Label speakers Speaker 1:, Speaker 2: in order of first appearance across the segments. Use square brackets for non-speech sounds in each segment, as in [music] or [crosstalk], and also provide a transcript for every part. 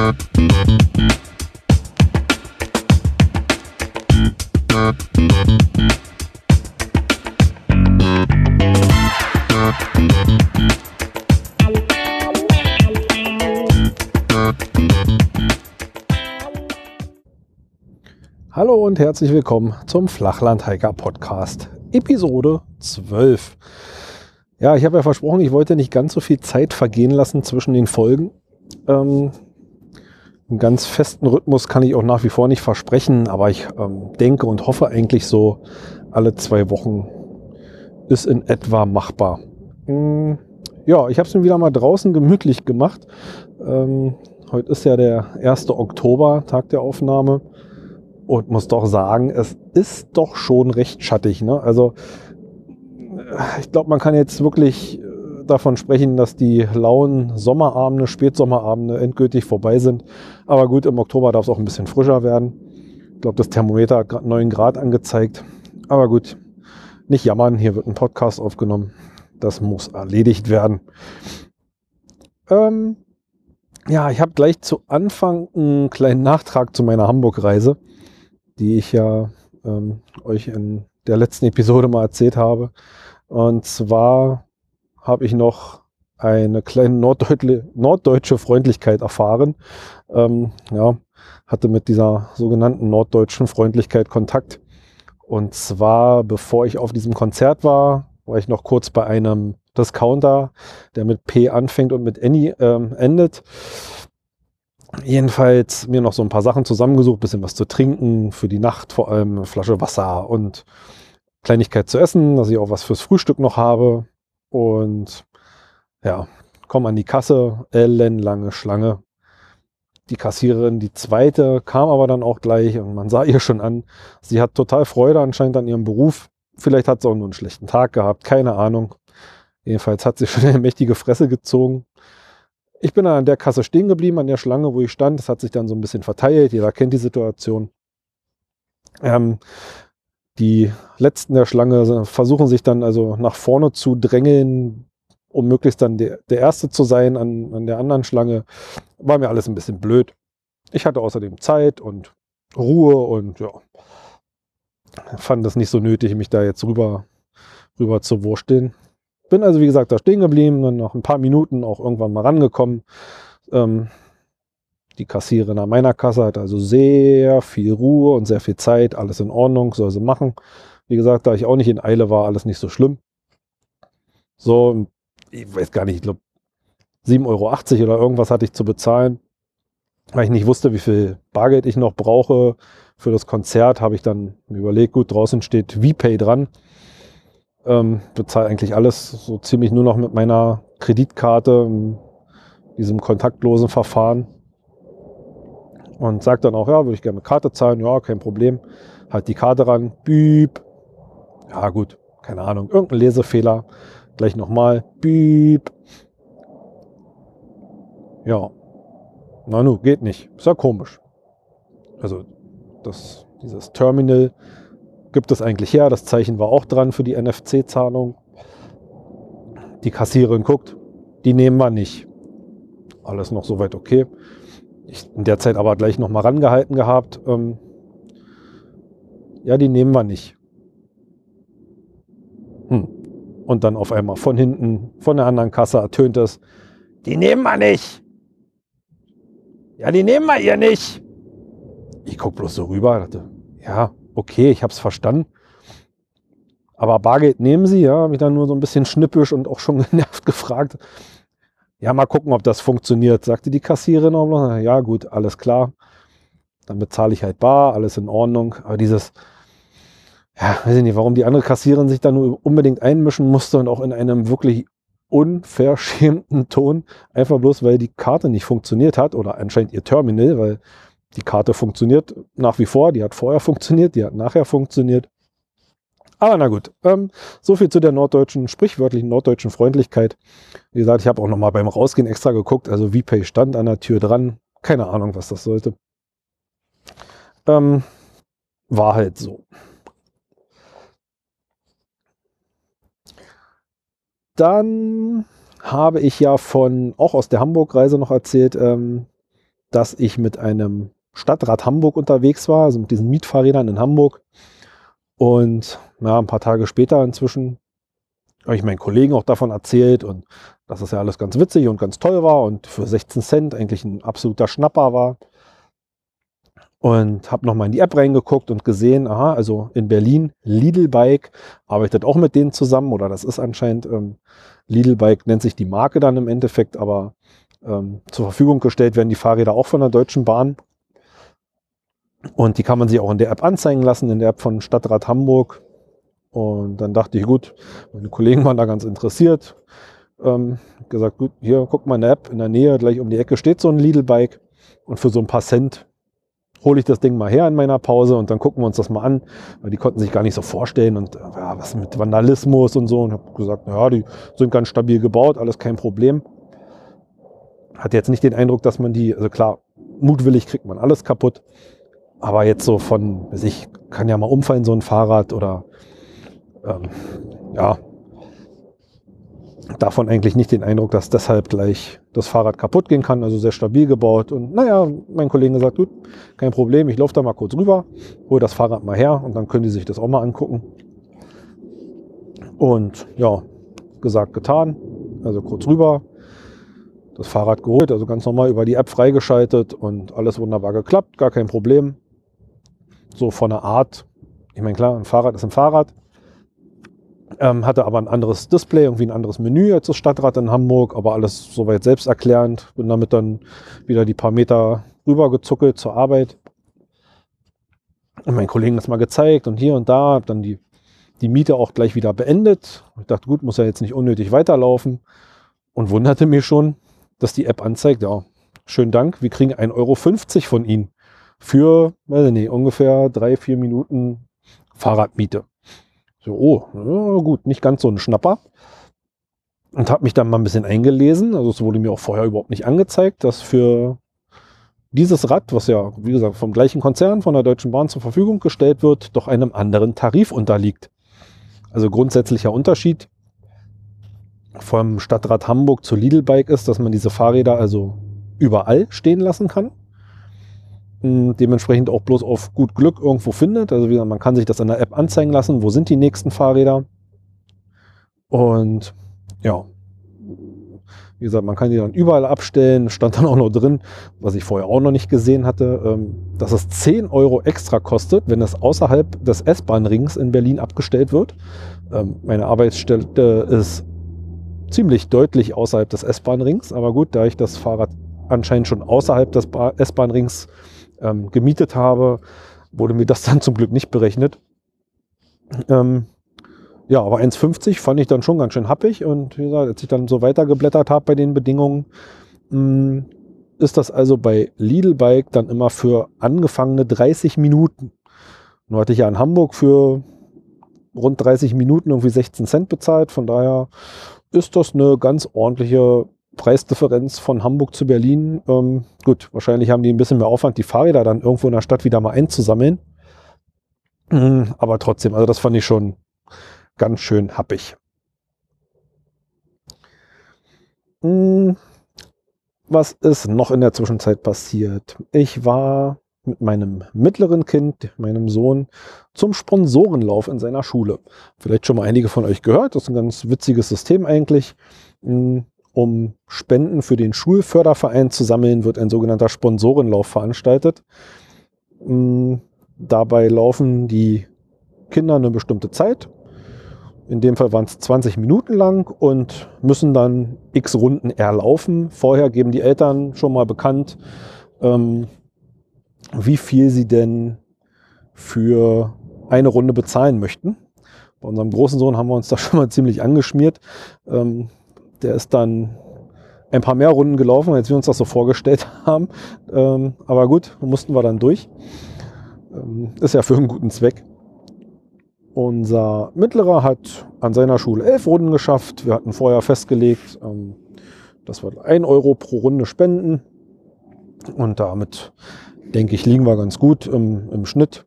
Speaker 1: Hallo und herzlich willkommen zum Flachland Hiker Podcast, Episode 12. Ja, ich habe ja versprochen, ich wollte nicht ganz so viel Zeit vergehen lassen zwischen den Folgen. Ähm, einen ganz festen Rhythmus kann ich auch nach wie vor nicht versprechen, aber ich ähm, denke und hoffe eigentlich so, alle zwei Wochen ist in etwa machbar. Hm, ja, ich habe es mir wieder mal draußen gemütlich gemacht. Ähm, heute ist ja der 1. Oktober, Tag der Aufnahme und muss doch sagen, es ist doch schon recht schattig. Ne? Also ich glaube, man kann jetzt wirklich äh, davon sprechen, dass die lauen Sommerabende, Spätsommerabende endgültig vorbei sind. Aber gut, im Oktober darf es auch ein bisschen frischer werden. Ich glaube, das Thermometer hat gerade 9 Grad angezeigt. Aber gut, nicht jammern, hier wird ein Podcast aufgenommen. Das muss erledigt werden. Ähm, ja, ich habe gleich zu Anfang einen kleinen Nachtrag zu meiner Hamburg-Reise die ich ja ähm, euch in der letzten Episode mal erzählt habe. Und zwar habe ich noch eine kleine norddeutsche Freundlichkeit erfahren. Ähm, ja, hatte mit dieser sogenannten norddeutschen Freundlichkeit Kontakt. Und zwar, bevor ich auf diesem Konzert war, war ich noch kurz bei einem Discounter, der mit P anfängt und mit Annie ähm, endet jedenfalls mir noch so ein paar Sachen zusammengesucht, bisschen was zu trinken, für die Nacht vor allem eine Flasche Wasser und Kleinigkeit zu essen, dass ich auch was fürs Frühstück noch habe. Und ja, komme an die Kasse, ellenlange Schlange. Die Kassiererin, die zweite, kam aber dann auch gleich und man sah [laughs] ihr schon an, sie hat total Freude anscheinend an ihrem Beruf. Vielleicht hat sie auch nur einen schlechten Tag gehabt, keine Ahnung. Jedenfalls hat sie [laughs] schon eine mächtige Fresse gezogen ich bin dann an der Kasse stehen geblieben, an der Schlange, wo ich stand. Das hat sich dann so ein bisschen verteilt. Jeder kennt die Situation. Ähm, die letzten der Schlange versuchen sich dann also nach vorne zu drängeln, um möglichst dann der, der Erste zu sein an, an der anderen Schlange. War mir alles ein bisschen blöd. Ich hatte außerdem Zeit und Ruhe und ja, fand es nicht so nötig, mich da jetzt rüber, rüber zu wursteln. Bin also, wie gesagt, da stehen geblieben, dann nach ein paar Minuten auch irgendwann mal rangekommen. Ähm, die Kassiererin an meiner Kasse hat also sehr viel Ruhe und sehr viel Zeit, alles in Ordnung, soll sie machen. Wie gesagt, da ich auch nicht in Eile war, alles nicht so schlimm. So, ich weiß gar nicht, ich glaube 7,80 Euro oder irgendwas hatte ich zu bezahlen. Weil ich nicht wusste, wie viel Bargeld ich noch brauche für das Konzert, habe ich dann überlegt, gut, draußen steht VPay dran. Ähm, bezahle eigentlich alles so ziemlich nur noch mit meiner Kreditkarte, diesem kontaktlosen Verfahren. Und sagt dann auch, ja, würde ich gerne mit Karte zahlen, ja, kein Problem. Halt die Karte ran, büb. Ja, gut, keine Ahnung, irgendein Lesefehler. Gleich nochmal, büb. Ja. Na nu, geht nicht. Ist ja komisch. Also, das, dieses Terminal gibt es eigentlich her. Das Zeichen war auch dran für die NFC-Zahlung. Die Kassiererin guckt, die nehmen wir nicht. Alles noch soweit okay. Ich in der Zeit aber gleich noch mal rangehalten gehabt. Ähm, ja, die nehmen wir nicht. Hm. Und dann auf einmal von hinten, von der anderen Kasse ertönt es, die nehmen wir nicht. Ja, die nehmen wir ihr nicht. Ich guck bloß so rüber, dachte, ja, okay, ich habe es verstanden. Aber Bargeld nehmen Sie, ja, habe ich dann nur so ein bisschen schnippisch und auch schon [laughs] genervt gefragt. Ja, mal gucken, ob das funktioniert, sagte die Kassiererin. Auch Ja, gut, alles klar. Dann bezahle ich halt bar, alles in Ordnung. Aber dieses, ja, weiß ich nicht, warum die andere Kassiererin sich da nur unbedingt einmischen musste und auch in einem wirklich unverschämten Ton, einfach bloß, weil die Karte nicht funktioniert hat oder anscheinend ihr Terminal, weil die Karte funktioniert nach wie vor, die hat vorher funktioniert, die hat nachher funktioniert. Aber na gut, ähm, so viel zu der norddeutschen, sprichwörtlichen norddeutschen Freundlichkeit. Wie gesagt, ich habe auch noch mal beim Rausgehen extra geguckt, also VPay stand an der Tür dran. Keine Ahnung, was das sollte. Ähm, war halt so. Dann habe ich ja von, auch aus der Hamburg-Reise noch erzählt, ähm, dass ich mit einem Stadtrat Hamburg unterwegs war, also mit diesen Mietfahrrädern in Hamburg. Und ja, ein paar Tage später inzwischen habe ich meinen Kollegen auch davon erzählt und dass das ja alles ganz witzig und ganz toll war und für 16 Cent eigentlich ein absoluter Schnapper war. Und habe nochmal in die App reingeguckt und gesehen, aha, also in Berlin, Lidl Bike arbeitet auch mit denen zusammen oder das ist anscheinend, ähm, Lidl Bike nennt sich die Marke dann im Endeffekt, aber ähm, zur Verfügung gestellt werden die Fahrräder auch von der Deutschen Bahn. Und die kann man sich auch in der App anzeigen lassen, in der App von Stadtrat Hamburg. Und dann dachte ich, gut, meine Kollegen waren da ganz interessiert. Ähm, gesagt, gut, hier, guck mal eine App, in der Nähe, gleich um die Ecke steht so ein Lidl-Bike. Und für so ein paar Cent hole ich das Ding mal her in meiner Pause und dann gucken wir uns das mal an. Weil die konnten sich gar nicht so vorstellen und ja, was mit Vandalismus und so. Und habe gesagt, ja, die sind ganz stabil gebaut, alles kein Problem. Hatte jetzt nicht den Eindruck, dass man die, also klar, mutwillig kriegt man alles kaputt. Aber jetzt so von, ich, kann ja mal umfallen, so ein Fahrrad oder ähm, ja, davon eigentlich nicht den Eindruck, dass deshalb gleich das Fahrrad kaputt gehen kann. Also sehr stabil gebaut. Und naja, mein Kollege sagt, gut, kein Problem, ich laufe da mal kurz rüber, hole das Fahrrad mal her und dann können die sich das auch mal angucken. Und ja, gesagt, getan. Also kurz rüber, das Fahrrad geholt, also ganz normal über die App freigeschaltet und alles wunderbar geklappt, gar kein Problem. So von der Art, ich meine klar, ein Fahrrad ist ein Fahrrad, ähm, hatte aber ein anderes Display, irgendwie ein anderes Menü als das Stadtrad in Hamburg, aber alles soweit selbsterklärend. Bin damit dann wieder die paar Meter rübergezuckelt zur Arbeit. Und meinen Kollegen das mal gezeigt und hier und da, hab dann die, die Miete auch gleich wieder beendet. Ich dachte, gut, muss ja jetzt nicht unnötig weiterlaufen. Und wunderte mich schon, dass die App anzeigt, ja, schönen Dank, wir kriegen 1,50 Euro von Ihnen für, weiß ich nicht, ungefähr drei, vier Minuten Fahrradmiete. So, oh, gut, nicht ganz so ein Schnapper. Und habe mich dann mal ein bisschen eingelesen. Also es wurde mir auch vorher überhaupt nicht angezeigt, dass für dieses Rad, was ja, wie gesagt, vom gleichen Konzern, von der Deutschen Bahn zur Verfügung gestellt wird, doch einem anderen Tarif unterliegt. Also grundsätzlicher Unterschied vom Stadtrat Hamburg zu Lidl Bike ist, dass man diese Fahrräder also überall stehen lassen kann dementsprechend auch bloß auf gut Glück irgendwo findet. Also wie gesagt, man kann sich das an der App anzeigen lassen, wo sind die nächsten Fahrräder. Und ja, wie gesagt, man kann die dann überall abstellen. Stand dann auch noch drin, was ich vorher auch noch nicht gesehen hatte, ähm, dass es 10 Euro extra kostet, wenn es außerhalb des S-Bahn-Rings in Berlin abgestellt wird. Ähm, meine Arbeitsstelle ist ziemlich deutlich außerhalb des S-Bahn-Rings, aber gut, da ich das Fahrrad anscheinend schon außerhalb des S-Bahn-Rings ähm, gemietet habe, wurde mir das [laughs] dann zum Glück nicht berechnet. Ähm, ja, aber 1,50 fand ich dann schon ganz schön happig und wie gesagt, als ich dann so weitergeblättert habe bei den Bedingungen, mh, mm, ist das also bei Lidl Bike dann immer für angefangene 30 Minuten. Nur hatte ich ja in Hamburg für rund 30 Minuten irgendwie 16 Cent bezahlt, von daher ist das eine ganz ordentliche Preisdifferenz von Hamburg zu Berlin. Ähm, gut, wahrscheinlich haben die ein bisschen mehr Aufwand, die Fahrräder dann irgendwo in der Stadt wieder mal einzusammeln. Mhm, aber trotzdem, also das fand ich schon ganz schön happig. Mhm. Was ist noch in der Zwischenzeit passiert? Ich war mit meinem mittleren Kind, meinem Sohn, zum Sponsorenlauf in seiner Schule. Vielleicht schon mal einige von euch gehört. Das ist ein ganz witziges System eigentlich. Um Spenden für den Schulförderverein zu sammeln, wird ein sogenannter Sponsorenlauf veranstaltet. Mm, dabei laufen die Kinder eine bestimmte Zeit. In dem Fall waren es 20 Minuten lang und müssen dann x Runden erlaufen. Vorher geben die Eltern schon mal bekannt, ähm, wie viel sie denn für eine Runde bezahlen möchten. Bei unserem großen Sohn haben wir uns da [laughs] schon mal ziemlich angeschmiert. Ähm, der ist dann ein paar mehr Runden gelaufen, als wir uns das so vorgestellt [laughs] haben. Ähm, aber gut, mussten wir dann durch. Ähm, ist ja für einen guten Zweck. Unser Mittlerer hat an seiner Schule elf Runden geschafft. Wir hatten vorher festgelegt, ähm, dass wir ein Euro pro Runde spenden. Und damit, denke ich, liegen wir ganz gut im, im Schnitt.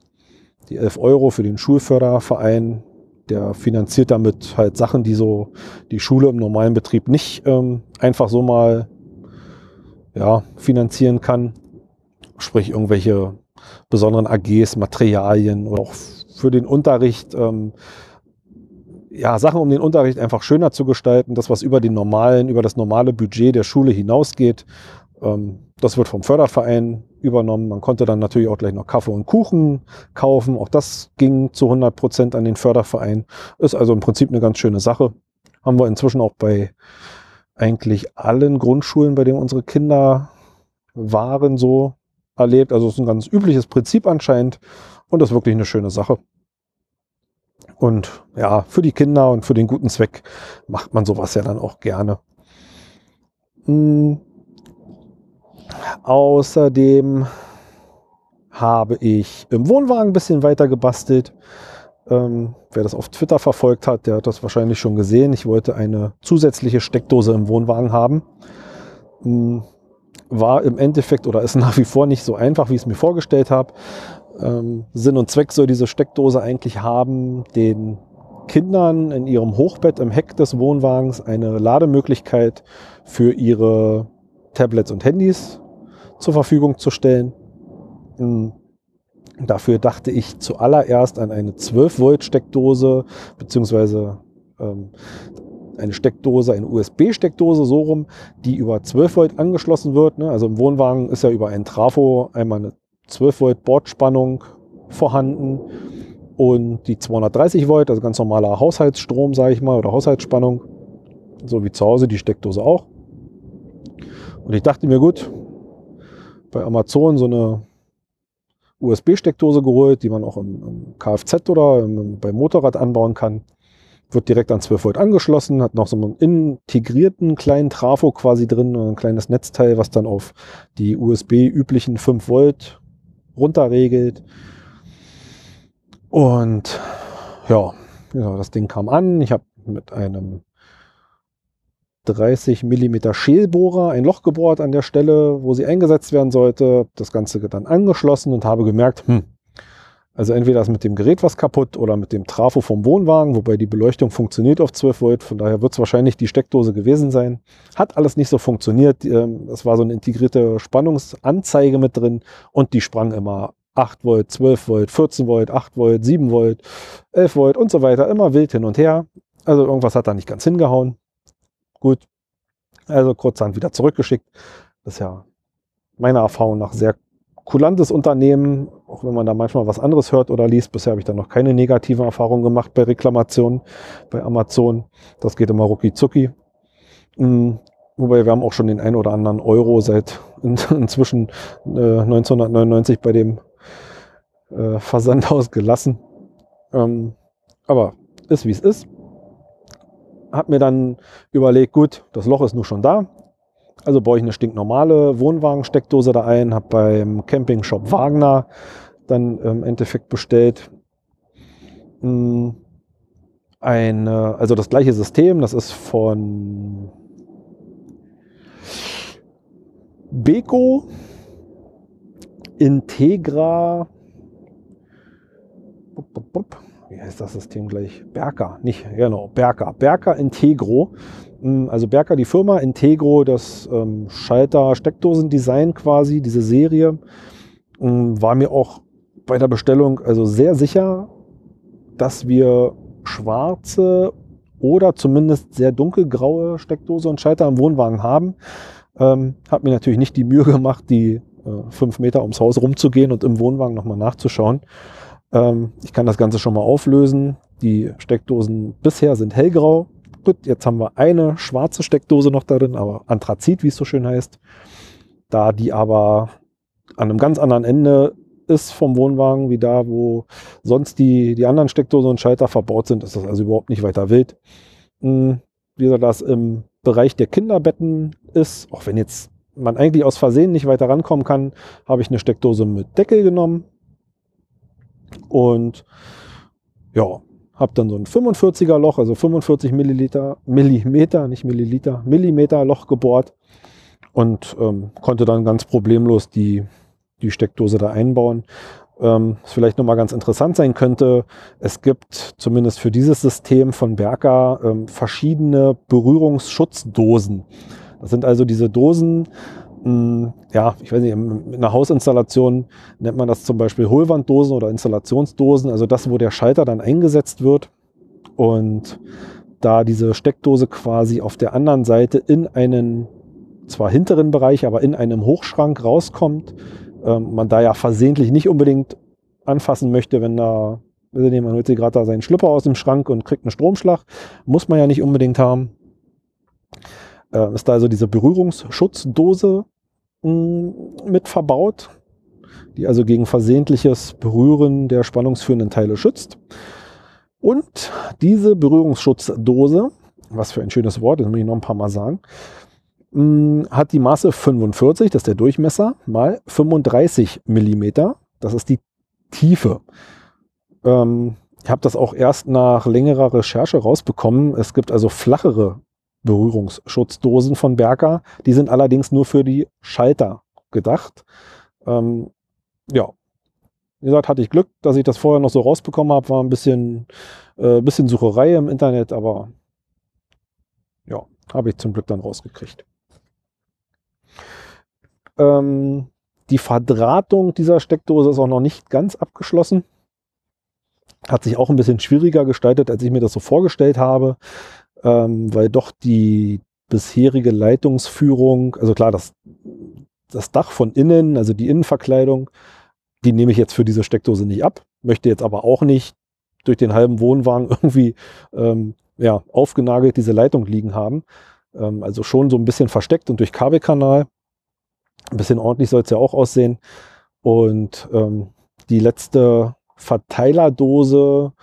Speaker 1: Die elf Euro für den Schulförderverein der finanziert damit halt Sachen, die so die Schule im normalen Betrieb nicht ähm, einfach so mal ja, finanzieren kann. sprich irgendwelche besonderen AGs, Materialien oder auch für den Unterricht, ähm, ja, Sachen, um den Unterricht einfach schöner zu gestalten, das, was über den normalen, über das normale Budget der Schule hinausgeht. Ähm, das wird vom Förderverein übernommen. Man konnte dann natürlich auch gleich noch Kaffee und Kuchen kaufen. Auch das ging zu 100 Prozent an den Förderverein. Ist also im Prinzip eine ganz schöne Sache. Haben wir inzwischen auch bei eigentlich allen Grundschulen, bei denen unsere Kinder waren, so erlebt. Also es ist ein ganz übliches Prinzip anscheinend und das ist wirklich eine schöne Sache. Und ja, für die Kinder und für den guten Zweck macht man sowas ja dann auch gerne. Hm. Außerdem habe ich im Wohnwagen ein bisschen weiter gebastelt. Ähm, wer das auf Twitter verfolgt hat, der hat das wahrscheinlich schon gesehen. Ich wollte eine zusätzliche Steckdose im Wohnwagen haben. Hm war im Endeffekt oder ist [laughs] nach wie vor nicht so einfach, wie ich es mir vorgestellt habe. Ähm, Sinn und Zweck soll diese Steckdose eigentlich haben, den Kindern in ihrem Hochbett im Heck des Wohnwagens eine Lademöglichkeit für ihre Tablets und Handys zur Verfügung zu stellen. Mhm. Dafür dachte ich zuallererst an eine 12 Volt Steckdose, beziehungsweise ähm, eine Steckdose, eine USB-Steckdose so rum, die über 12 Volt angeschlossen wird. Ne? Also im Wohnwagen ist ja über ein Trafo einmal eine 12 Volt Bordspannung vorhanden und die 230 Volt, also ganz normaler Haushaltsstrom, sage ich mal, oder Haushaltsspannung, so wie zu Hause die Steckdose auch. Und ich dachte mir, gut, bei Amazon so eine USB-Steckdose geholt, die man auch im, im Kfz oder im, beim Motorrad anbauen kann wird direkt an 12 Volt angeschlossen, hat noch so einen integrierten kleinen Trafo quasi drin, ein kleines Netzteil, was dann auf die USB-üblichen 5 Volt runterregelt. Und ja, ja, das Ding kam an. Ich habe mit einem 30 Millimeter Schälbohrer ein Loch gebohrt an der Stelle, wo sie eingesetzt werden sollte. Das Ganze dann angeschlossen und habe gemerkt, hm, also entweder ist mit dem Gerät was kaputt oder mit dem Trafo vom Wohnwagen, wobei die Beleuchtung funktioniert auf 12 Volt, von daher wird es wahrscheinlich die Steckdose gewesen sein. Hat alles nicht so funktioniert. Ähm, es war so eine integrierte Spannungsanzeige mit drin und die sprang immer 8 Volt, 12 Volt, 14 Volt, 8 Volt, 7 Volt, 11 Volt und so weiter, immer wild hin und her. Also irgendwas hat da nicht ganz hingehauen. Gut, also kurzhand wieder zurückgeschickt. Das ist ja meiner Erfahrung nach sehr kulantes Unternehmen, auch wenn man da manchmal was anderes hört oder liest. Bisher habe ich da noch keine negativen Erfahrungen gemacht bei Reklamationen bei Amazon. Das geht immer rucki zucki. Mhm. Wobei wir haben auch schon den ein oder anderen Euro seit in, [laughs] inzwischen äh, 1999 bei dem äh, Versandhaus [laughs] gelassen. Ähm, aber ist wie es ist. Hab mir dann überlegt, gut, das Loch ist nur schon da. Also baue ich eine stinknormale Wohnwagensteckdose da ein, habe beim Campingshop Wagner dann im Endeffekt bestellt. Hm, eine, also das gleiche System, das ist von Beko Integra. Wie heißt das System gleich? Berka, nicht, genau, Berka. Berka Integro hm, also Berker, die Firma, Integro, das ähm, Schalter-Steckdosen-Design quasi, diese Serie, ähm, war mir auch bei der Bestellung also sehr sicher, dass wir schwarze oder zumindest sehr dunkelgraue Steckdose und Schalter am Wohnwagen haben. Ähm, hab mir natürlich nicht die Mühe gemacht, die äh, fünf Meter ums Haus rumzugehen und im Wohnwagen nochmal nachzuschauen. Ähm, ich kann das Ganze schon mal auflösen. Die Steckdosen bisher sind hellgrau, Gut, jetzt haben wir eine schwarze Steckdose noch darin, aber Anthrazit, wie es so schön heißt. Da die aber an einem ganz anderen Ende ist vom Wohnwagen, wie da, wo sonst die, die anderen Steckdosen und Schalter verbaut sind, ist das also überhaupt nicht weiter wild. Hm, wie gesagt, das im Bereich der Kinderbetten ist, auch wenn jetzt man eigentlich aus Versehen nicht weiter rankommen kann, habe ich eine Steckdose mit Deckel genommen. Und ja, habe dann so ein 45er Loch, also 45 Milliliter, Millimeter, nicht Milliliter, Millimeter Loch gebohrt und ähm, konnte dann ganz problemlos die, die Steckdose da einbauen. Ähm, was vielleicht nochmal ganz interessant sein könnte, es gibt zumindest für dieses System von Berka ähm, verschiedene Berührungsschutzdosen. Das sind also diese Dosen, ja, ich weiß nicht, in einer Hausinstallation nennt man das zum Beispiel Hohlwanddosen oder Installationsdosen, also das, wo der Schalter dann eingesetzt wird und da diese Steckdose quasi auf der anderen Seite in einen zwar hinteren Bereich, aber in einem Hochschrank rauskommt, ähm, man da ja versehentlich nicht unbedingt anfassen möchte, wenn da, man holt sich gerade da seinen Schlüpper aus dem Schrank und kriegt einen Stromschlag, muss man ja nicht unbedingt haben. Äh, ist da also diese Berührungsschutzdose mit verbaut, die also gegen versehentliches Berühren der spannungsführenden Teile schützt. Und diese Berührungsschutzdose, was für ein schönes Wort, das muss ich noch ein paar Mal sagen, mh, hat die Maße 45, das ist der Durchmesser, mal 35 Millimeter. Das ist die Tiefe. Ähm, ich habe das auch erst nach längerer Recherche rausbekommen. Es gibt also flachere Berührungsschutzdosen von Berker. Die sind allerdings nur für die Schalter gedacht. Ähm, ja, wie gesagt, hatte ich Glück, dass ich das vorher noch so rausbekommen habe. War ein bisschen, äh, bisschen Sucherei im Internet, aber ja, habe ich zum Glück dann rausgekriegt. Ähm, die Verdrahtung dieser Steckdose ist auch noch nicht ganz abgeschlossen. Hat sich auch ein bisschen schwieriger gestaltet, als ich mir das so vorgestellt habe, ähm, weil doch die bisherige Leitungsführung, also klar, das, das Dach von innen, also die Innenverkleidung, die nehme ich jetzt für diese Steckdose nicht ab, möchte jetzt aber auch nicht durch den halben Wohnwagen [laughs] irgendwie ähm, ja, aufgenagelt diese Leitung liegen haben. Ähm, also schon so ein bisschen versteckt und durch Kabelkanal. Ein bisschen ordentlich soll es ja auch aussehen. Und ähm, die letzte Verteilerdose,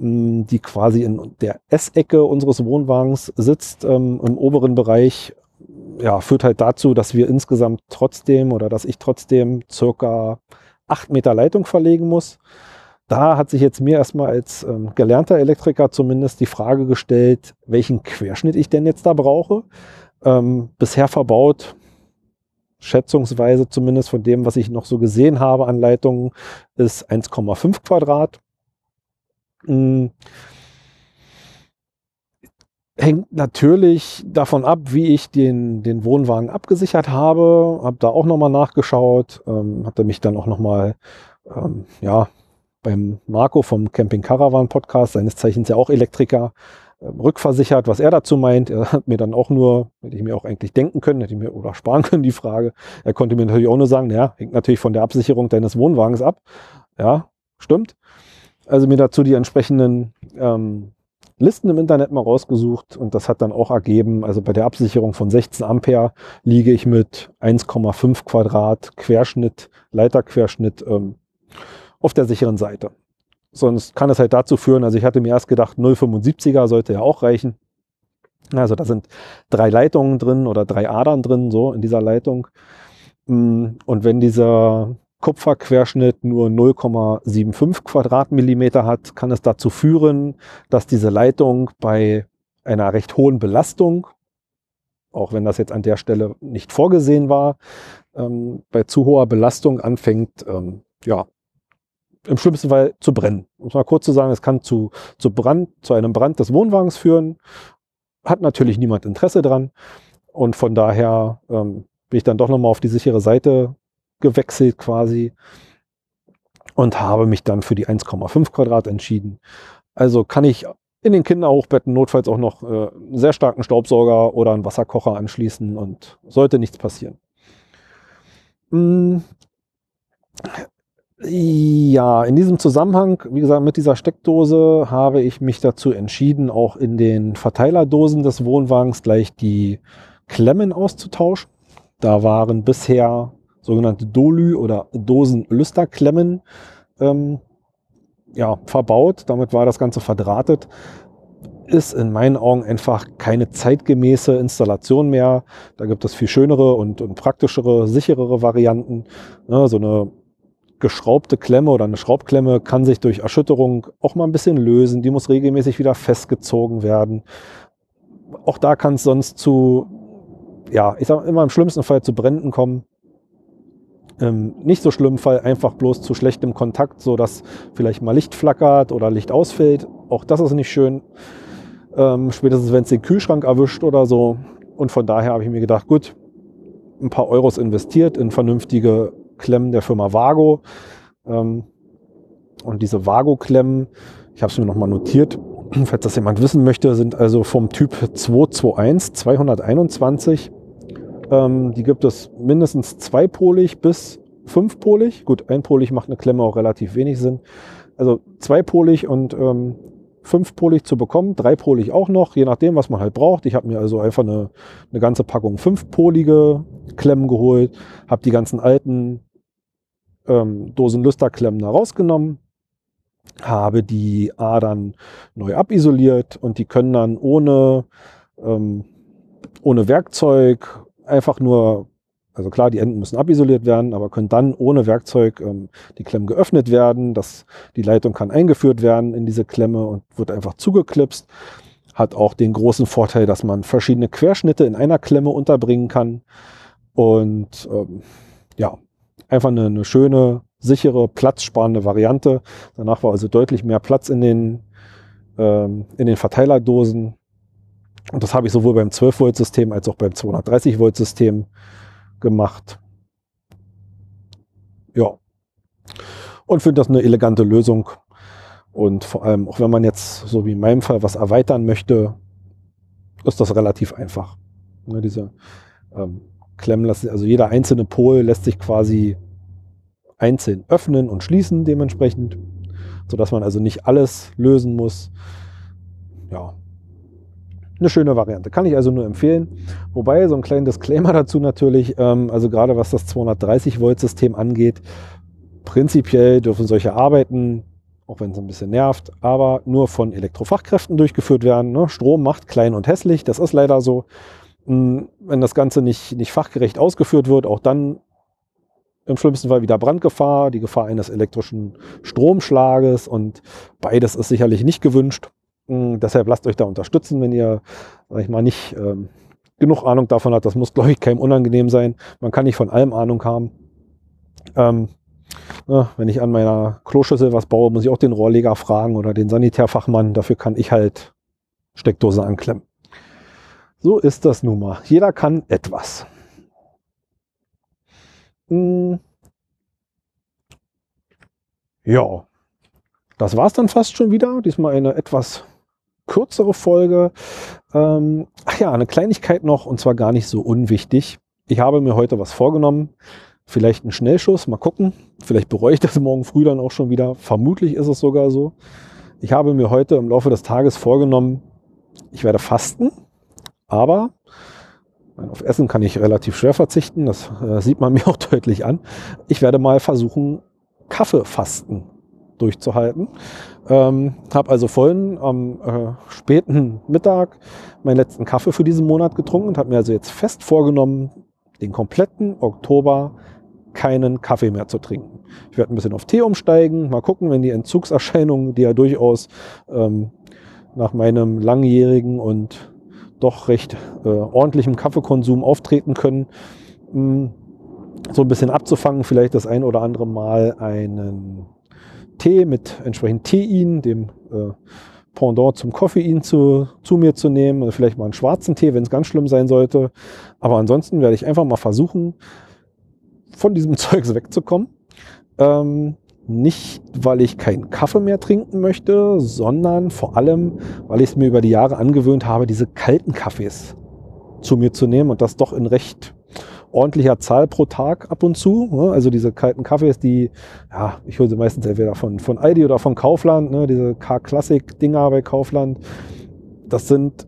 Speaker 1: die quasi in der S-Ecke unseres Wohnwagens sitzt, ähm, im oberen Bereich, ja, führt halt dazu, dass wir insgesamt trotzdem oder dass ich trotzdem circa acht Meter Leitung verlegen muss. Da hat sich jetzt mir erstmal als ähm, gelernter Elektriker zumindest die Frage gestellt, welchen Querschnitt ich denn jetzt da brauche. Ähm, bisher verbaut, schätzungsweise zumindest von dem, was ich noch so gesehen habe an Leitungen, ist 1,5 Quadrat. Hm hängt natürlich davon ab, wie ich den, den Wohnwagen abgesichert habe. Habe da auch nochmal nachgeschaut, ähm, hatte mich dann auch nochmal, ähm, ja, beim Marco vom Camping Caravan Podcast, seines Zeichens ja auch Elektriker, äh, rückversichert, was er dazu meint. Er hat mir dann auch nur, hätte ich mir auch eigentlich denken können, hätte ich mir oder sparen können die Frage. Er konnte mir natürlich auch nur sagen, ja, hängt natürlich von der Absicherung deines Wohnwagens ab. Ja, stimmt. Also mir dazu die entsprechenden ähm, Listen im Internet mal rausgesucht und das hat dann auch ergeben, also bei der Absicherung von 16 Ampere liege ich mit 1,5 Quadrat Querschnitt, Leiterquerschnitt ähm, auf der sicheren Seite. Sonst kann es halt dazu führen, also ich hatte mir erst gedacht, 0,75er sollte ja auch reichen. Also da sind drei Leitungen drin oder drei Adern drin, so in dieser Leitung. Mm, und wenn dieser Kupferquerschnitt nur 0,75 Quadratmillimeter hat, kann es dazu führen, dass diese Leitung bei einer recht hohen Belastung, auch wenn das jetzt an der Stelle nicht vorgesehen war, ähm, bei zu hoher Belastung anfängt, ähm, ja, im schlimmsten Fall zu brennen. Um es mal kurz zu sagen, es kann zu, zu Brand, zu einem Brand des Wohnwagens führen. Hat natürlich niemand Interesse dran. Und von daher ähm, bin ich dann doch nochmal auf die sichere Seite gewechselt quasi und habe mich dann für die 1,5 Quadrat entschieden. Also kann ich in den Kinderhochbetten notfalls auch noch äh, einen sehr starken Staubsauger oder einen Wasserkocher anschließen und sollte nichts passieren. Mm. Ja, in diesem Zusammenhang, wie gesagt, mit dieser Steckdose habe ich mich dazu entschieden, auch in den Verteilerdosen des Wohnwagens gleich die Klemmen auszutauschen. Da waren bisher sogenannte Dolü oder Dosenlüsterklemmen ähm, ja, verbaut. Damit war das Ganze verdrahtet. Ist in meinen Augen einfach keine zeitgemäße Installation mehr. Da gibt es viel schönere und, und praktischere, sicherere Varianten. Ja, so eine geschraubte Klemme oder eine Schraubklemme kann sich durch Erschütterung auch mal ein bisschen lösen. Die muss regelmäßig wieder festgezogen werden. Auch da kann es sonst zu, ja, ich sage immer im schlimmsten Fall zu Bränden kommen ähm, nicht so schlimmen Fall einfach bloß zu schlechtem Kontakt, so dass vielleicht mal Licht flackert oder Licht ausfällt. Auch das ist nicht schön. Ähm, spätestens wenn es den Kühlschrank erwischt oder so. Und von daher habe ich mir gedacht, gut, ein paar Euros investiert in vernünftige Klemmen der Firma Vago. Ähm, und diese Vago-Klemmen, ich habe es mir nochmal notiert, [clears throat] falls das jemand wissen möchte, sind also vom Typ 221, 221. Ähm, die gibt es mindestens zweipolig bis fünfpolig. Gut, einpolig macht eine Klemme auch relativ wenig Sinn. Also zweipolig und ähm, fünfpolig zu bekommen, dreipolig auch noch, je nachdem, was man halt braucht. Ich habe mir also einfach eine, eine ganze Packung fünfpolige Klemmen geholt, habe die ganzen alten ähm, Dosen Lüsterklemmen da rausgenommen, habe die Adern neu abisoliert und die können dann ohne, ähm, ohne Werkzeug einfach nur also klar, die Enden müssen abisoliert werden, aber können dann ohne Werkzeug ähm, die Klemmen geöffnet werden. Das, die Leitung kann eingeführt werden in diese Klemme und wird einfach zugeklipst. Hat auch den großen Vorteil, dass man verschiedene Querschnitte in einer Klemme unterbringen kann. Und ähm, ja, einfach eine, eine schöne, sichere, platzsparende Variante. Danach war also deutlich mehr Platz in den, ähm, in den Verteilerdosen. Und das habe ich sowohl beim 12-Volt-System als auch beim 230-Volt-System gemacht. Ja. Und finde das eine elegante Lösung. Und vor allem, auch wenn man jetzt, so wie in meinem Fall, was erweitern möchte, ist das relativ einfach. Ne, diese ähm, Klemmen lassen, also jeder einzelne Pol lässt sich quasi einzeln öffnen und schließen dementsprechend, sodass man also nicht alles lösen muss. Ja, eine schöne Variante. Kann ich also nur empfehlen. Wobei, so ein kleiner Disclaimer dazu natürlich, ähm, also gerade was das 230 Volt System angeht, prinzipiell dürfen solche Arbeiten, auch wenn es ein bisschen nervt, aber nur von Elektrofachkräften durchgeführt werden. Ne? Strom macht klein und hässlich, das ist leider so. Hm, wenn das Ganze nicht, nicht fachgerecht ausgeführt wird, auch dann im schlimmsten Fall wieder Brandgefahr, die Gefahr eines elektrischen Stromschlages und beides ist sicherlich nicht gewünscht. Deshalb lasst euch da unterstützen, wenn ihr, sag ich mal, nicht ähm, genug Ahnung davon habt. Das muss, glaube ich, keinem unangenehm sein. Man kann nicht von allem Ahnung haben. Ähm, na, ne, wenn ich an meiner Kloschüssel was baue, muss ich auch den Rohrleger fragen oder den Sanitärfachmann. Dafür kann ich halt Steckdose anklemmen. So ist das nun mal. Jeder kann etwas. Hm. Ja, das war es dann fast schon wieder. Diesmal eine etwas kürzere Folge. Ähm, ach ja, eine Kleinigkeit noch und zwar gar nicht so unwichtig. Ich habe mir heute was vorgenommen. Vielleicht ein Schnellschuss, mal gucken. Vielleicht bereue ich das morgen früh dann auch schon wieder. Vermutlich ist es sogar so. Ich habe mir heute im Laufe des Tages vorgenommen, ich werde fasten, aber auf Essen kann ich relativ schwer verzichten. Das äh, sieht man mir [laughs] auch deutlich an. Ich werde mal versuchen, Kaffeefasten durchzuhalten. Ähm, habe also vorhin am äh, späten Mittag meinen letzten Kaffee für diesen Monat getrunken und habe mir also jetzt fest vorgenommen, den kompletten Oktober keinen Kaffee mehr zu trinken. Ich werde ein bisschen auf Tee umsteigen, mal gucken, wenn die Entzugserscheinungen, die ja durchaus ähm, nach meinem langjährigen und doch recht äh, ordentlichem Kaffeekonsum auftreten können, mh, hm, so ein bisschen abzufangen, vielleicht das ein oder andere Mal einen Tee mit entsprechend Tein, dem äh, Pendant zum Koffein zu, zu mir zu nehmen. Oder vielleicht mal einen schwarzen Tee, wenn es ganz schlimm sein sollte. Aber ansonsten werde ich einfach mal versuchen, von diesem [laughs] Zeugs wegzukommen. Ähm, nicht, weil ich keinen Kaffee mehr trinken möchte, sondern vor allem, weil ich es mir über die Jahre angewöhnt habe, diese kalten Kaffees zu mir zu nehmen und das doch in recht ordentlicher Zahl pro Tag ab und zu. Ne? Also diese kalten Kaffees, die, ja, ich hole sie meistens entweder von, von Aldi oder von Kaufland, ne? diese K-Classic-Dinger bei Kaufland. Das sind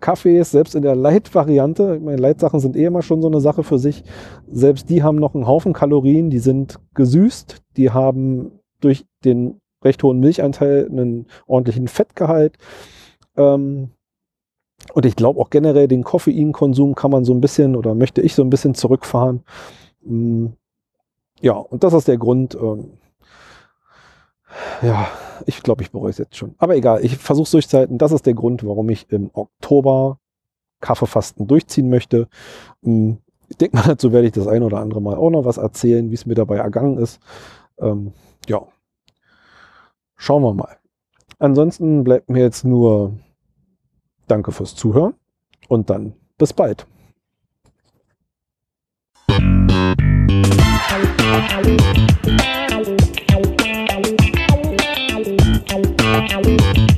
Speaker 1: Kaffees, selbst in der Light-Variante, meine Light-Sachen sind eh immer schon so eine Sache für sich, selbst die haben noch einen Haufen Kalorien, die sind gesüßt, die haben durch den recht hohen Milchanteil einen ordentlichen Fettgehalt. Ähm, und ich glaube auch generell den Koffeinkonsum kann man so ein bisschen oder möchte ich so ein bisschen zurückfahren. Mm, ja, und das ist der Grund. Ähm, ja, ich glaube, ich bereue es jetzt schon. Aber egal, ich versuche es durchzuhalten. Das ist der Grund, warum ich im Oktober Kaffeefasten durchziehen möchte. Mm, ich denke mal, [laughs] dazu werde ich das ein oder andere Mal auch noch was erzählen, wie es mir dabei ergangen ist. Ähm, ja, schauen wir mal. Ansonsten bleibt mir jetzt nur Danke fürs Zuhören und dann bis bald.
Speaker 2: Thank you.